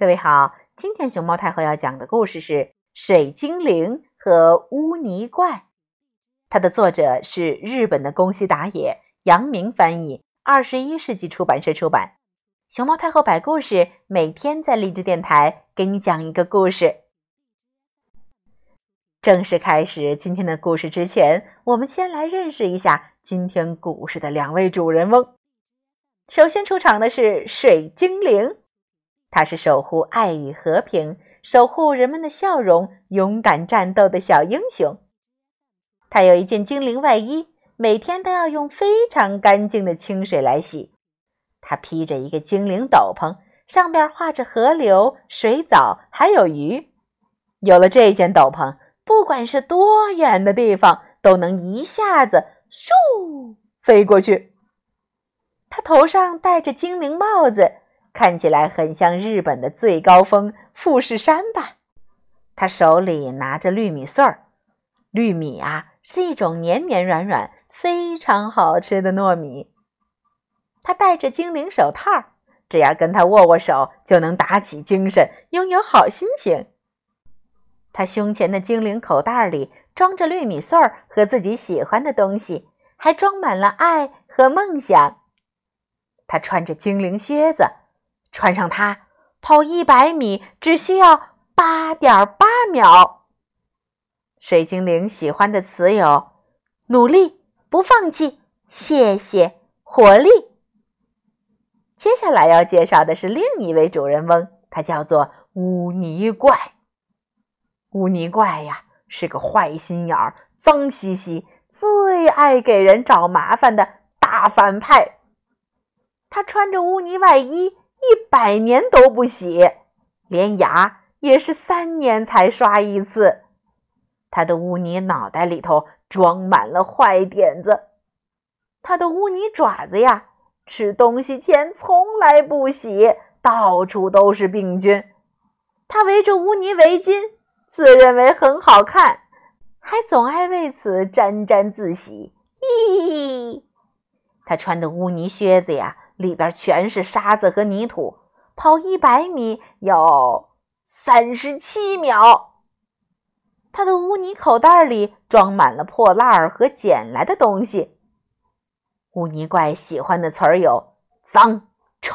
各位好，今天熊猫太后要讲的故事是《水精灵和污泥怪》，它的作者是日本的宫西达也，杨明翻译，二十一世纪出版社出版。熊猫太后摆故事，每天在励志电台给你讲一个故事。正式开始今天的故事之前，我们先来认识一下今天故事的两位主人翁。首先出场的是水精灵。他是守护爱与和平、守护人们的笑容、勇敢战斗的小英雄。他有一件精灵外衣，每天都要用非常干净的清水来洗。他披着一个精灵斗篷，上边画着河流、水藻，还有鱼。有了这件斗篷，不管是多远的地方，都能一下子咻飞过去。他头上戴着精灵帽子。看起来很像日本的最高峰富士山吧？他手里拿着绿米穗儿，绿米啊是一种黏黏软软、非常好吃的糯米。他戴着精灵手套，只要跟他握握手，就能打起精神，拥有好心情。他胸前的精灵口袋里装着绿米穗儿和自己喜欢的东西，还装满了爱和梦想。他穿着精灵靴子。穿上它，跑一百米只需要八点八秒。水精灵喜欢的词有：努力、不放弃、谢谢、活力。接下来要介绍的是另一位主人翁，他叫做污泥怪。污泥怪呀，是个坏心眼儿、脏兮兮、最爱给人找麻烦的大反派。他穿着污泥外衣。一百年都不洗，连牙也是三年才刷一次。他的污泥脑袋里头装满了坏点子，他的污泥爪子呀，吃东西前从来不洗，到处都是病菌。他围着污泥围巾，自认为很好看，还总爱为此沾沾自喜。咦，他穿的污泥靴子呀。里边全是沙子和泥土，跑一百米要三十七秒。他的污泥口袋里装满了破烂儿和捡来的东西。污泥怪喜欢的词儿有：脏、臭、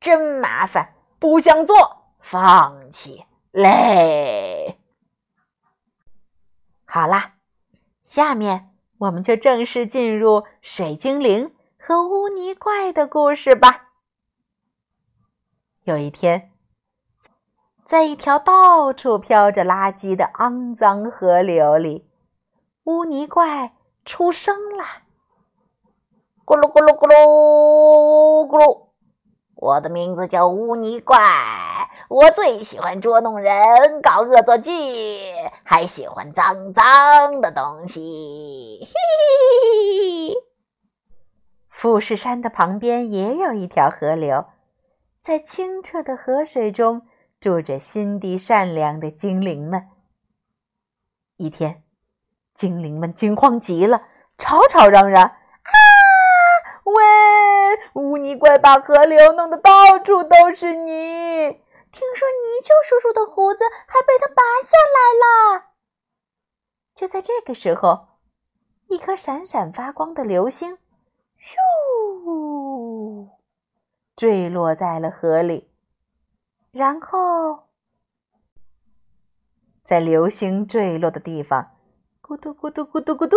真麻烦、不想做、放弃、累。好啦，下面我们就正式进入水精灵。和污泥怪的故事吧。有一天，在一条到处飘着垃圾的肮脏河流里，污泥怪出生了。咕噜咕噜咕噜咕噜，我的名字叫污泥怪，我最喜欢捉弄人、搞恶作剧，还喜欢脏脏的东西。嘿嘿嘿嘿。富士山的旁边也有一条河流，在清澈的河水中住着心地善良的精灵们。一天，精灵们惊慌极了，吵吵嚷嚷：“啊，喂！污泥怪把河流弄得到处都是泥，听说泥鳅叔叔的胡子还被他拔下来了。”就在这个时候，一颗闪闪发光的流星。咻！坠落在了河里，然后在流星坠落的地方，咕嘟咕嘟咕嘟咕嘟，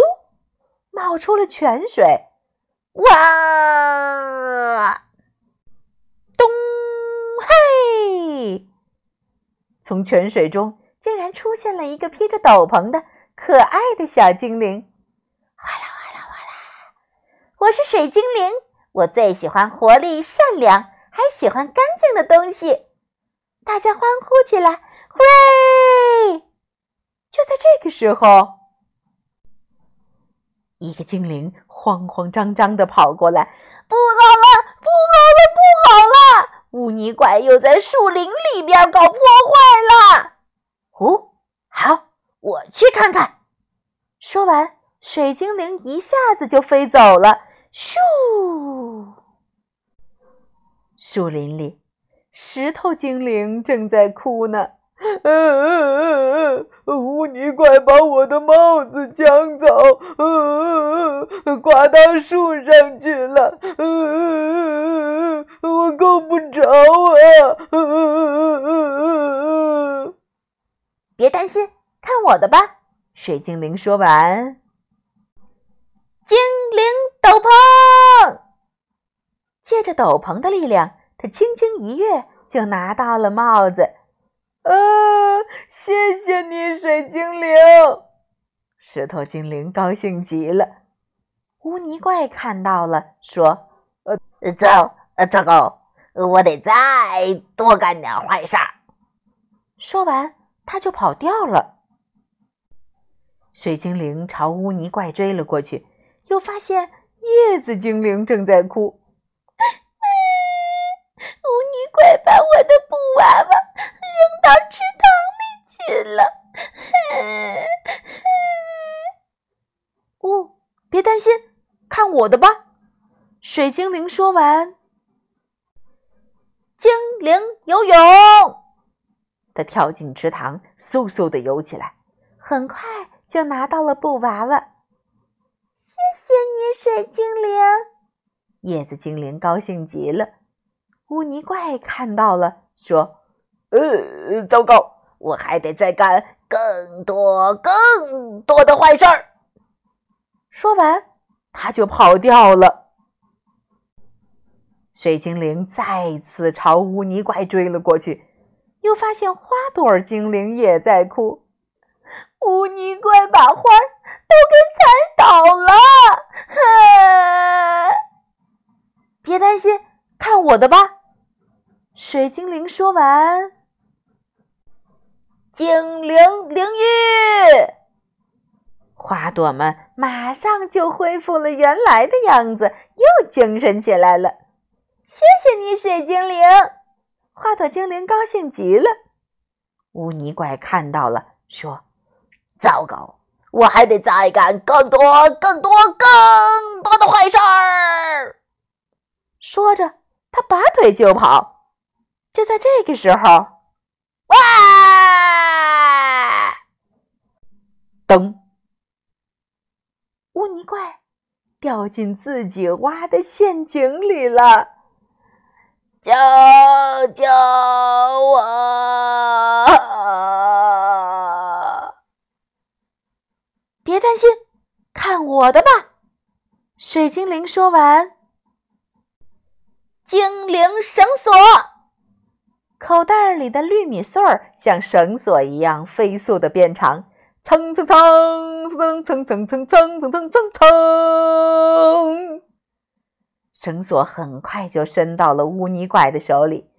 冒出了泉水。哇！咚！嘿！从泉水中竟然出现了一个披着斗篷的可爱的小精灵。我是水精灵，我最喜欢活力、善良，还喜欢干净的东西。大家欢呼起来呼就在这个时候，一个精灵慌慌张张地跑过来：“不好了，不好了，不好了！污泥怪又在树林里边搞破坏了。”哦，好，我去看看。说完，水精灵一下子就飞走了。咻！树林里，石头精灵正在哭呢。嗯嗯嗯嗯，污泥怪把我的帽子抢走，嗯嗯嗯，挂到树上去了，嗯嗯嗯嗯，我够不着啊，嗯嗯嗯嗯嗯，别担心，看我的吧。水精灵说完，精灵斗篷，借着斗篷的力量，他轻轻一跃就拿到了帽子。呃，谢谢你，水精灵。石头精灵高兴极了。污泥怪看到了，说：“呃，糟，呃，糟糕，我得再多干点坏事。”说完，他就跑掉了。水精灵朝污泥怪追了过去，又发现叶子精灵正在哭。污泥怪把我的布娃娃。扔到池塘里去了。哦，别担心，看我的吧！水精灵说完，精灵游泳，他跳进池塘，嗖嗖的游起来，很快就拿到了布娃娃。谢谢你，水精灵！叶子精灵高兴极了。污泥怪看到了，说。呃，糟糕！我还得再干更多、更多的坏事儿。说完，他就跑掉了。水精灵再次朝污泥怪追了过去，又发现花朵精灵也在哭。污泥怪把花都给踩倒了。别担心，看我的吧！水精灵说完。精灵灵域，花朵们马上就恢复了原来的样子，又精神起来了。谢谢你，水精灵！花朵精灵高兴极了。污泥怪看到了，说：“糟糕，我还得再干更多、更多、更多的坏事儿。”说着，他拔腿就跑。就在这个时候，哇！噔！污泥怪掉进自己挖的陷阱里了，救救我！别担心，看我的吧！水精灵说完，精灵绳索，口袋里的绿米穗儿像绳索一样飞速的变长。蹭蹭蹭蹭蹭蹭蹭蹭蹭蹭蹭蹭，绳索很快就伸到了污泥怪的手里。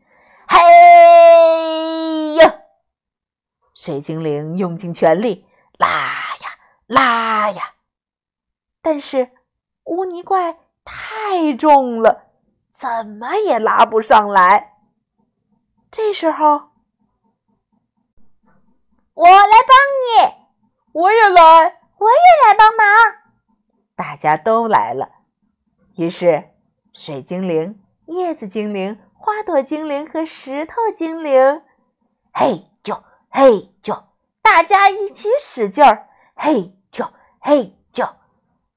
嘿呀！水精灵用尽全力拉呀，但是污泥怪太重了，怎么也拉不上来。这时候，我来帮你。我也来，我也来帮忙。大家都来了，于是水精灵、叶子精灵、花朵精灵和石头精灵，嘿啾嘿啾，大家一起使劲儿，嘿嘿就，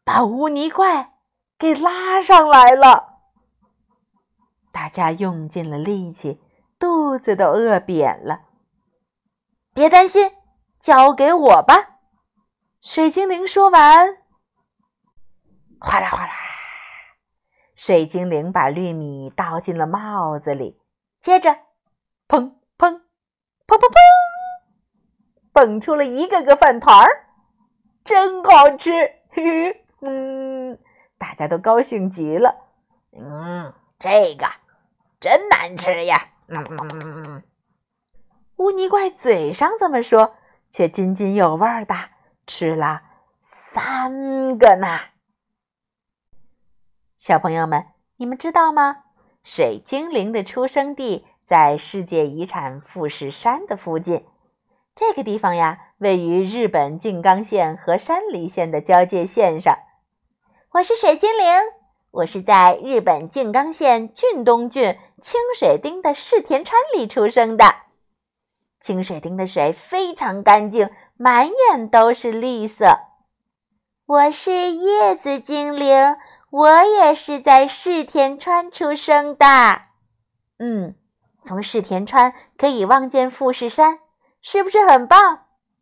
把污泥怪给拉上来了。大家用尽了力气，肚子都饿扁了。别担心，交给我吧。水精灵说完，哗啦哗啦，水精灵把绿米倒进了帽子里，接着，砰砰砰砰砰，蹦出了一个个饭团儿，真好吃！嘿嘿，嗯，大家都高兴极了。嗯，这个真难吃呀！嗯，污泥怪嘴上这么说，却津津有味的。吃了三个呢，小朋友们，你们知道吗？水精灵的出生地在世界遗产富士山的附近。这个地方呀，位于日本静冈县和山梨县的交界线上。我是水精灵，我是在日本静冈县郡东郡清水町的世田川里出生的。清水町的水非常干净，满眼都是绿色。我是叶子精灵，我也是在世田川出生的。嗯，从世田川可以望见富士山，是不是很棒？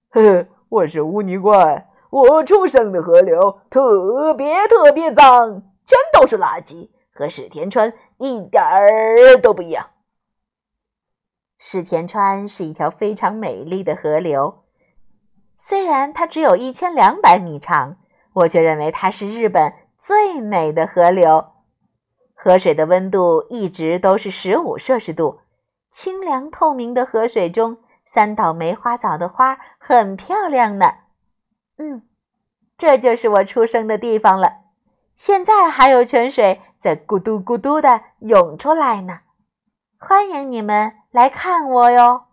呵呵，我是污泥怪，我出生的河流特别特别脏，全都是垃圾，和史田川一点儿都不一样。史田川是一条非常美丽的河流，虽然它只有一千两百米长。我却认为它是日本最美的河流，河水的温度一直都是十五摄氏度，清凉透明的河水中，三岛梅花藻的花很漂亮呢。嗯，这就是我出生的地方了。现在还有泉水在咕嘟咕嘟的涌出来呢，欢迎你们来看我哟。